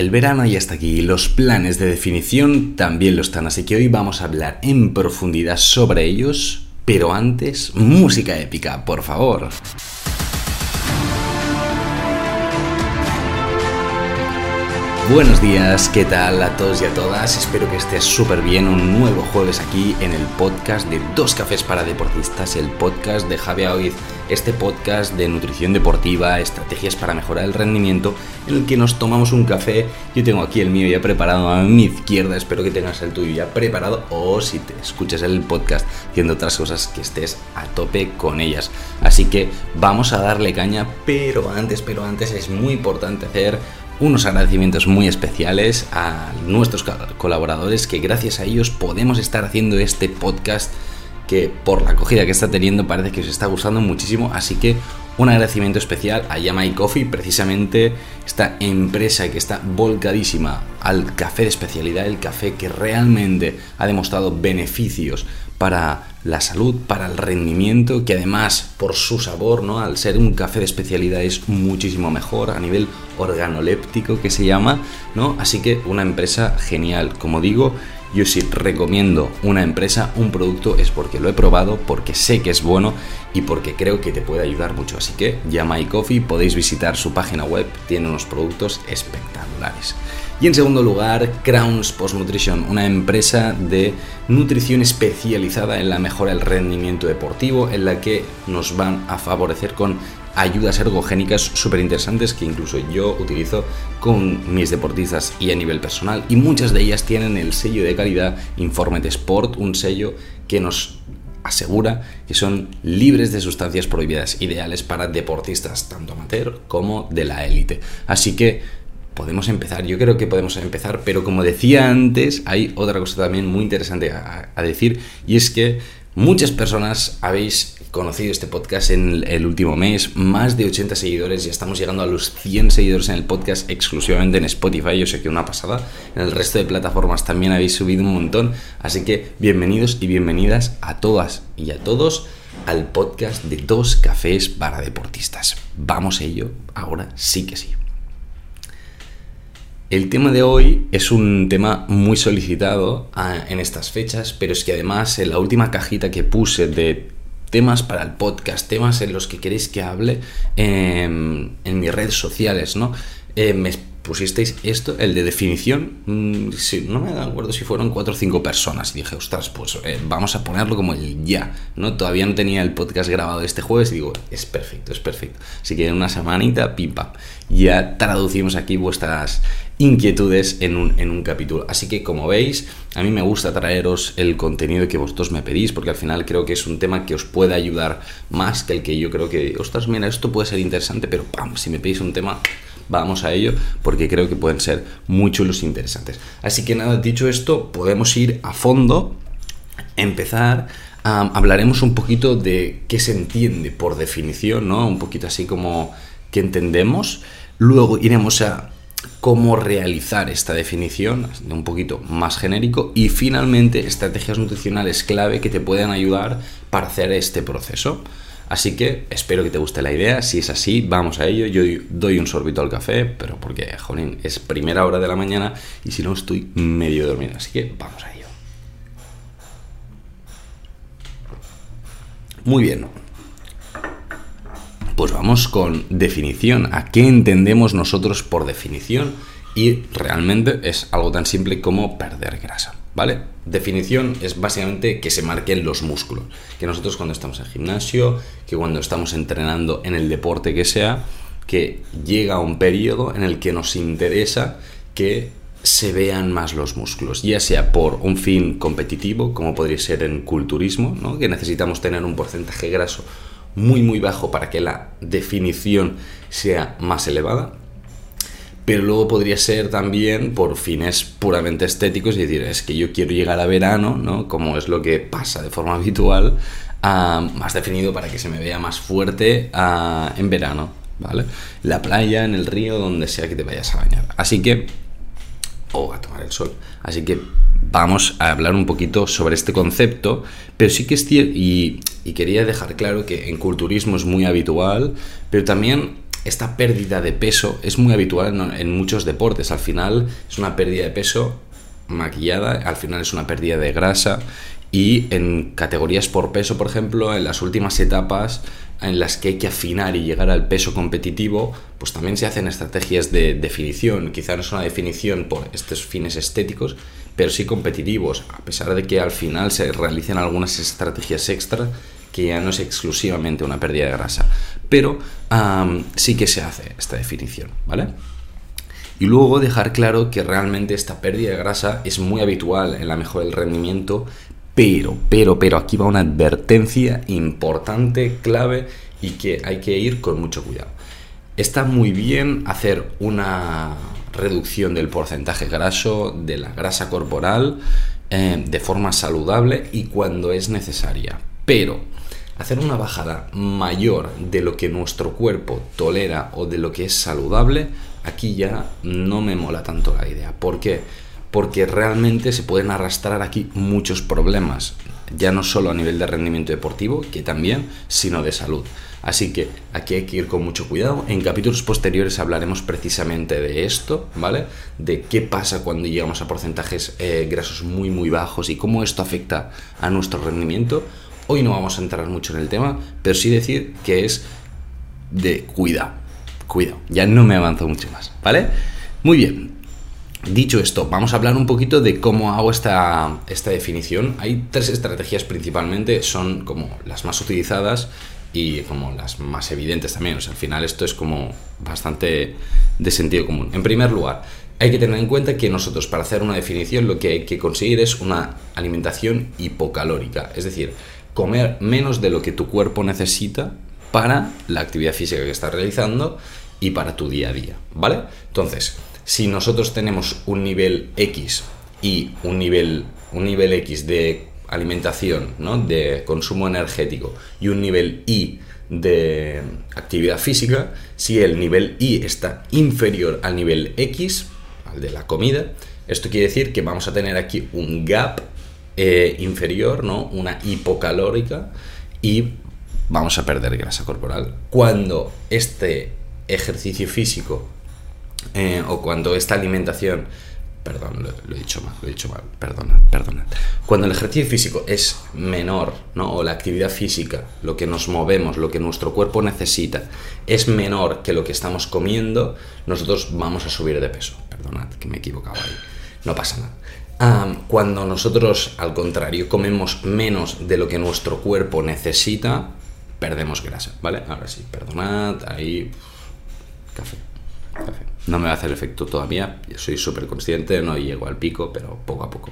El verano ya está aquí y los planes de definición también lo están, así que hoy vamos a hablar en profundidad sobre ellos, pero antes, música épica, por favor. Buenos días, ¿qué tal a todos y a todas? Espero que estés súper bien. Un nuevo jueves aquí en el podcast de Dos Cafés para Deportistas, el podcast de Javier Oiz, este podcast de nutrición deportiva, estrategias para mejorar el rendimiento, en el que nos tomamos un café. Yo tengo aquí el mío ya preparado a mi izquierda, espero que tengas el tuyo ya preparado, o si te escuchas el podcast haciendo otras cosas, que estés a tope con ellas. Así que vamos a darle caña, pero antes, pero antes es muy importante hacer unos agradecimientos muy especiales a nuestros colaboradores que gracias a ellos podemos estar haciendo este podcast que por la acogida que está teniendo parece que os está gustando muchísimo, así que un agradecimiento especial a Yamai Coffee, precisamente esta empresa que está volcadísima al café de especialidad, el café que realmente ha demostrado beneficios para la salud, para el rendimiento, que además por su sabor, ¿no? Al ser un café de especialidad es muchísimo mejor a nivel organoléptico que se llama, ¿no? Así que una empresa genial, como digo, yo si recomiendo una empresa, un producto es porque lo he probado, porque sé que es bueno y porque creo que te puede ayudar mucho. Así que llama Coffee, podéis visitar su página web, tiene unos productos espectaculares. Y en segundo lugar, Crowns Post Nutrition, una empresa de nutrición especializada en la mejora del rendimiento deportivo, en la que nos van a favorecer con ayudas ergogénicas súper interesantes que incluso yo utilizo con mis deportistas y a nivel personal. Y muchas de ellas tienen el sello de calidad Informe de Sport, un sello que nos asegura que son libres de sustancias prohibidas, ideales para deportistas tanto amateur como de la élite. Así que podemos empezar, yo creo que podemos empezar, pero como decía antes, hay otra cosa también muy interesante a, decir y es que muchas personas habéis conocido este podcast en el último mes, más de 80 seguidores, ya estamos llegando a los 100 seguidores en el podcast exclusivamente en Spotify, yo sé que una pasada, en el resto de plataformas también habéis subido un montón, así que bienvenidos y bienvenidas a todas y a todos al podcast de dos cafés para deportistas. Vamos a ello, ahora sí que sí. El tema de hoy es un tema muy solicitado ah, en estas fechas, pero es que además en la última cajita que puse de temas para el podcast, temas en los que queréis que hable en, mis redes sociales, ¿no? Eh, pusisteis esto, el de definición, mm, no me acuerdo si fueron cuatro o cinco personas. Y dije, ostras, pues eh, vamos a ponerlo como el ya, ¿no? Todavía no tenía el podcast grabado este jueves y digo, es perfecto, es perfecto. Así que en una semanita, pim ya traducimos aquí vuestras inquietudes en un, en un capítulo. Así que como veis, a mí me gusta traeros el contenido que vosotros me pedís, porque al final creo que es un tema que os puede ayudar más que el que yo creo que, ostras, mira, esto puede ser interesante, pero pam, si me pedís un tema, vamos a ello, porque creo que pueden ser muy chulos e interesantes. Así que nada, dicho esto, podemos ir a fondo, empezar hablaremos un poquito de qué se entiende por definición, ¿no? Un poquito así como qué entendemos. Luego iremos a cómo realizar esta definición de un poquito más genérico y finalmente estrategias nutricionales clave que te puedan ayudar para hacer este proceso. Así que espero que te guste la idea. Si es así, vamos a ello. Yo doy un sorbito al café, pero porque, jolín, es primera hora de la mañana y si no estoy medio dormido. Así que vamos a ello. Muy bien. Pues vamos con definición. ¿A qué entendemos nosotros por definición? Y realmente es algo tan simple como perder grasa, ¿vale? Definición es básicamente que se marquen los músculos. Que nosotros cuando estamos en gimnasio, que cuando estamos entrenando en el deporte que sea, que llega un periodo en el que nos interesa que se vean más los músculos, ya sea por un fin competitivo, como podría ser en culturismo, ¿no? que necesitamos tener un porcentaje graso muy muy bajo para que la definición sea más elevada. Pero luego podría ser también por fines puramente estéticos, y decir, es que yo quiero llegar a verano, ¿no? Como es lo que pasa de forma habitual, más definido para que se me vea más fuerte en verano, ¿vale? La playa, en el río, donde sea que te vayas a bañar. Así que, o a tomar el sol. Así que vamos a hablar un poquito sobre este concepto, pero sí que es cierto, y, quería dejar claro que en culturismo es muy habitual, pero también esta pérdida de peso es muy habitual en, muchos deportes. Al final es una pérdida de peso maquillada, al final es una pérdida de grasa y en categorías por peso, por ejemplo, en las últimas etapas en las que hay que afinar y llegar al peso competitivo, pues también se hacen estrategias de definición. Quizá no es una definición por estos fines estéticos, pero sí competitivos, a pesar de que al final se realicen algunas estrategias extra ya no es exclusivamente una pérdida de grasa, pero sí que se hace esta definición, ¿vale? Y luego dejar claro que realmente esta pérdida de grasa es muy habitual en la mejora del rendimiento, pero, pero, pero aquí va una advertencia importante, clave y que hay que ir con mucho cuidado. Está muy bien hacer una reducción del porcentaje graso, de la grasa corporal, eh, de forma saludable y cuando es necesaria. Pero hacer una bajada mayor de lo que nuestro cuerpo tolera o de lo que es saludable, aquí ya no me mola tanto la idea. ¿Por qué? Porque realmente se pueden arrastrar aquí muchos problemas, ya no solo a nivel de rendimiento deportivo, que también, sino de salud. Así que aquí hay que ir con mucho cuidado. En capítulos posteriores hablaremos precisamente de esto, ¿vale? De qué pasa cuando llegamos a porcentajes eh, grasos muy, muy bajos y cómo esto afecta a nuestro rendimiento. Hoy no vamos a entrar mucho en el tema, pero sí decir que es de cuidado. Cuidado, ya no me avanzo mucho más, ¿vale? Muy bien, Dicho esto, vamos a hablar un poquito de cómo hago esta, esta, definición. Hay tres estrategias principalmente, son como las más utilizadas y como las más evidentes también. O sea, al final esto es como bastante de sentido común. En primer lugar, hay que tener en cuenta que nosotros para hacer una definición lo que hay que conseguir es una alimentación hipocalórica, es decir, comer menos de lo que tu cuerpo necesita para la actividad física que estás realizando y para tu día a día, ¿vale? Entonces, si nosotros tenemos un nivel X y un nivel, un nivel X de alimentación, ¿no? de consumo energético y un nivel I de actividad física, si el nivel I está inferior al nivel X, al de la comida, esto quiere decir que vamos a tener aquí un gap eh, inferior, ¿no? una hipocalórica, y vamos a perder grasa corporal. Cuando este ejercicio físico eh, o cuando esta alimentación Perdón, lo, he dicho mal, lo he dicho mal, perdona, perdona. Cuando el ejercicio físico es menor, ¿no? O la actividad física, lo que nos movemos, lo que nuestro cuerpo necesita, es menor que lo que estamos comiendo, nosotros vamos a subir de peso. Perdonad que me he equivocado ahí. No pasa nada. Cuando nosotros, al contrario, comemos menos de lo que nuestro cuerpo necesita, perdemos grasa, ¿vale? Ahora sí, perdonad, ahí... Café, café. No me va a hacer efecto todavía, soy súper consciente, no llego al pico, pero poco a poco.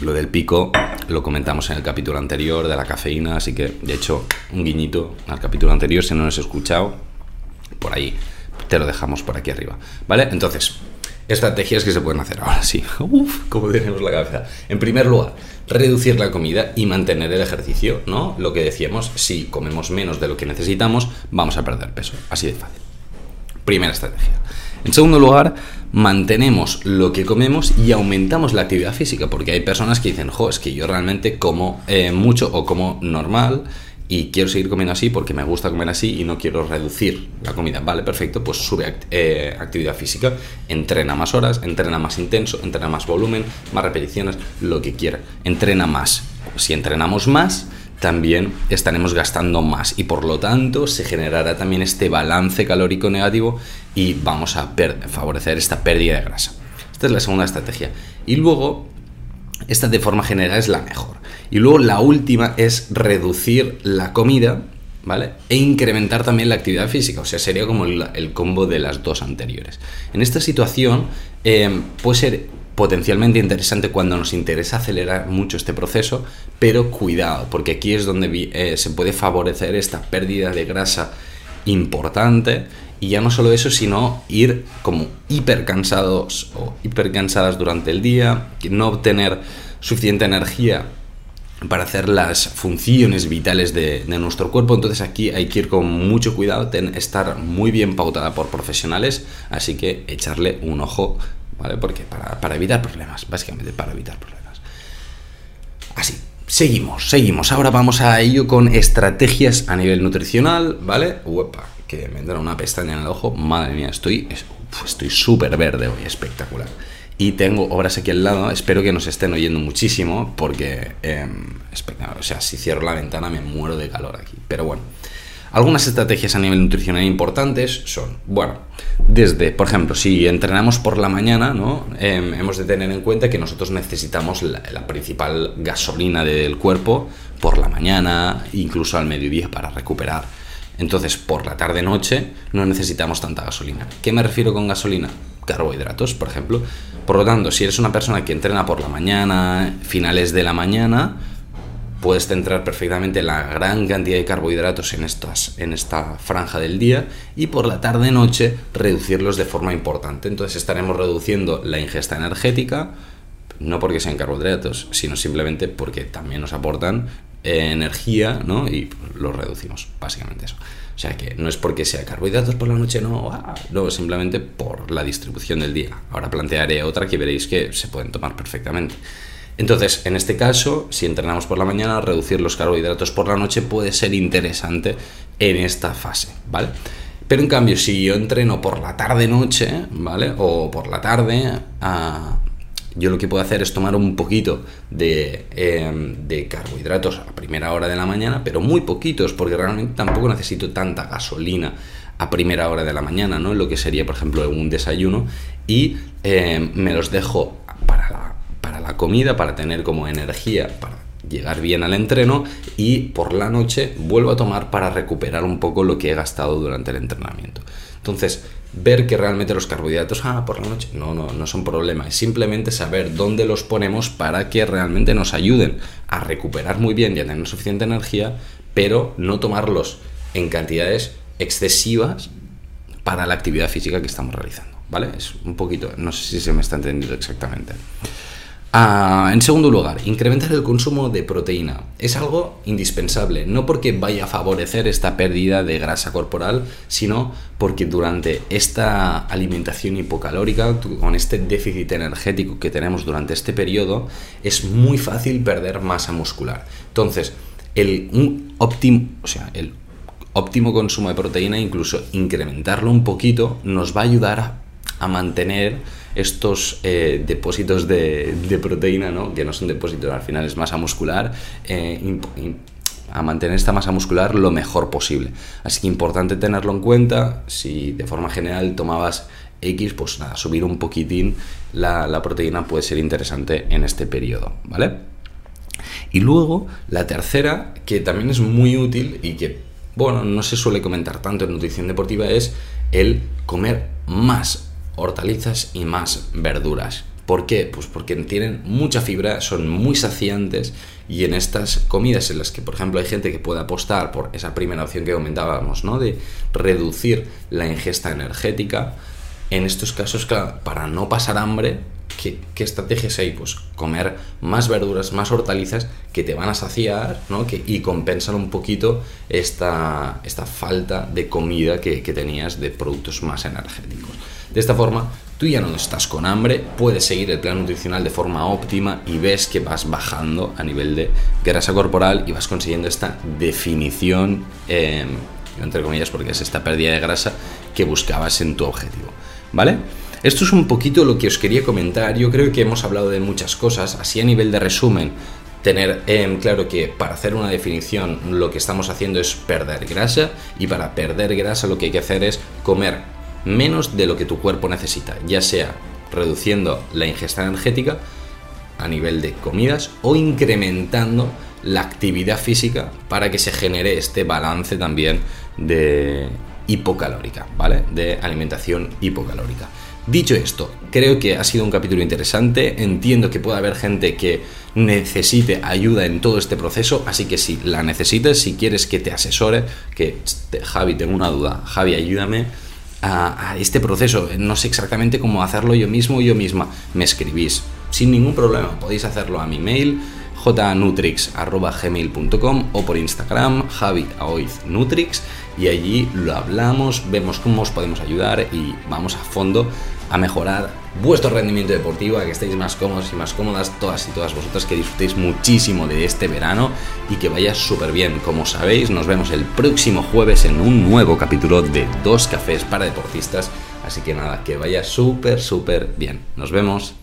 Lo del pico lo comentamos en el capítulo anterior de la cafeína, así que de hecho un guiñito al capítulo anterior, si no lo has escuchado, por ahí te lo dejamos por aquí arriba. ¿Vale? Entonces, estrategias que se pueden hacer ahora sí. Uf, como tenemos la cabeza. En primer lugar, reducir la comida y mantener el ejercicio, ¿no? Lo que decíamos, si comemos menos de lo que necesitamos, vamos a perder peso. Así de fácil. Primera estrategia. En segundo lugar, mantenemos lo que comemos y aumentamos la actividad física, porque hay personas que dicen, jo, es que yo realmente como eh, mucho o como normal y quiero seguir comiendo así porque me gusta comer así y no quiero reducir la comida. Vale, perfecto, pues sube eh, actividad física, entrena más horas, entrena más intenso, entrena más volumen, más repeticiones, lo que quiera. Entrena más. Si entrenamos más, también estaremos gastando más y por lo tanto se generará también este balance calórico negativo y vamos a favorecer esta pérdida de grasa. Esta es la segunda estrategia. Y luego, esta de forma general es la mejor. Y luego la última es reducir la comida, ¿vale? E incrementar también la actividad física, o sea, sería como el, combo de las dos anteriores. En esta situación eh, puede ser potencialmente interesante cuando nos interesa acelerar mucho este proceso, pero cuidado, porque aquí es donde eh, se puede favorecer esta pérdida de grasa importante y ya no solo eso, sino ir como hiper cansados o hiper cansadas durante el día, no obtener suficiente energía para hacer las funciones vitales de, nuestro cuerpo. Entonces aquí hay que ir con mucho cuidado, estar muy bien pautada por profesionales, así que echarle un ojo, ¿vale? Porque para, evitar problemas, básicamente para evitar problemas. Así, Seguimos, seguimos. Ahora vamos a ello con estrategias a nivel nutricional, ¿vale? Uepa, que me entra una pestaña en el ojo. Madre mía, estoy estoy súper verde hoy, espectacular. Y tengo obras aquí al lado, espero que nos estén oyendo muchísimo, porque, eh, o sea, si cierro la ventana me muero de calor aquí. Pero bueno, algunas estrategias a nivel nutricional importantes son, bueno, desde, por ejemplo, si entrenamos por la mañana, ¿no? Em, hemos de tener en cuenta que nosotros necesitamos la, principal gasolina del cuerpo por la mañana, incluso al mediodía para recuperar. Entonces, por la tarde-noche no necesitamos tanta gasolina. ¿Qué me refiero con gasolina? Carbohidratos, por ejemplo. Por lo tanto, si eres una persona que entrena por la mañana, finales de la mañana, puedes centrar perfectamente la gran cantidad de carbohidratos en, estas, en esta franja del día y por la tarde-noche reducirlos de forma importante. Entonces estaremos reduciendo la ingesta energética, no porque sean carbohidratos, sino simplemente porque también nos aportan energía ¿no? y los reducimos, básicamente eso. O sea que no es porque sea carbohidratos por la noche, no, ah, no, simplemente por la distribución del día. Ahora plantearé otra que veréis que se pueden tomar perfectamente. Entonces, en este caso, si entrenamos por la mañana, reducir los carbohidratos por la noche puede ser interesante en esta fase, ¿vale? Pero en cambio, si yo entreno por la tarde-noche, ¿vale? O por la tarde, ah, yo lo que puedo hacer es tomar un poquito de, em, de, carbohidratos a primera hora de la mañana, pero muy poquitos, porque realmente tampoco necesito tanta gasolina a primera hora de la mañana, ¿no? Lo que sería, por ejemplo, un desayuno, y em, me los dejo para la para la comida, para tener como energía, para llegar bien al entreno y por la noche vuelvo a tomar para recuperar un poco lo que he gastado durante el entrenamiento. Entonces, ver que realmente los carbohidratos, ah, por la noche, no, no, no son problema, es simplemente saber dónde los ponemos para que realmente nos ayuden a recuperar muy bien y a tener suficiente energía, pero no tomarlos en cantidades excesivas para la actividad física que estamos realizando, ¿vale? Es un poquito, no sé si se me está entendiendo exactamente. Ah, en segundo lugar, incrementar el consumo de proteína. Es algo indispensable, no porque vaya a favorecer esta pérdida de grasa corporal, sino porque durante esta alimentación hipocalórica, con este déficit energético que tenemos durante este periodo, es muy fácil perder masa muscular. Entonces, el, óptimo, o sea, el óptimo consumo de proteína, incluso incrementarlo un poquito, nos va a ayudar a mantener estos eh, depósitos de, proteína, ¿no? que no son depósitos, al final es masa muscular, eh, a mantener esta masa muscular lo mejor posible. Así que importante tenerlo en cuenta, si de forma general tomabas X, pues nada, subir un poquitín la, proteína puede ser interesante en este periodo, ¿vale? Y luego, la tercera, que también es muy útil y que, bueno, no se suele comentar tanto en nutrición deportiva, es el comer más hortalizas y más verduras. ¿Por qué? Pues porque tienen mucha fibra, son muy saciantes y en estas comidas en las que, por ejemplo, hay gente que puede apostar por esa primera opción que comentábamos, ¿no? De reducir la ingesta energética, en estos casos, claro, para no pasar hambre, ¿qué, estrategias hay? Pues comer más verduras, más hortalizas que te van a saciar ¿no? que, y compensan un poquito esta, esta falta de comida que tenías de productos más energéticos. De esta forma, tú ya no estás con hambre, puedes seguir el plan nutricional de forma óptima y ves que vas bajando a nivel de grasa corporal y vas consiguiendo esta definición, em, entre comillas, porque es esta pérdida de grasa que buscabas en tu objetivo. ¿Vale? Esto es un poquito lo que os quería comentar. Yo creo que hemos hablado de muchas cosas. Así a nivel de resumen, tener em, claro que para hacer una definición lo que estamos haciendo es perder grasa y para perder grasa lo que hay que hacer es comer menos de lo que tu cuerpo necesita, ya sea reduciendo la ingesta energética a nivel de comidas o incrementando la actividad física para que se genere este balance también de hipocalórica, ¿vale? De alimentación hipocalórica. Dicho esto, creo que ha sido un capítulo interesante, entiendo que puede haber gente que necesite ayuda en todo este proceso, así que si la necesites, si quieres que te asesore, que Javi, tengo una duda, Javi, ayúdame, a, este proceso. No sé exactamente cómo hacerlo yo mismo o yo misma. Me escribís sin ningún problema. Podéis hacerlo a mi mail jnutrix.gmail.com o por Instagram, Javi y allí lo hablamos, vemos cómo os podemos ayudar y vamos a fondo a mejorar vuestro rendimiento deportivo, a que estéis más cómodos y más cómodas todas y todas vosotras, que disfrutéis muchísimo de este verano y que vaya súper bien. Como sabéis, nos vemos el próximo jueves en un nuevo capítulo de Dos Cafés para Deportistas. Así que nada, que vaya súper, súper bien. Nos vemos.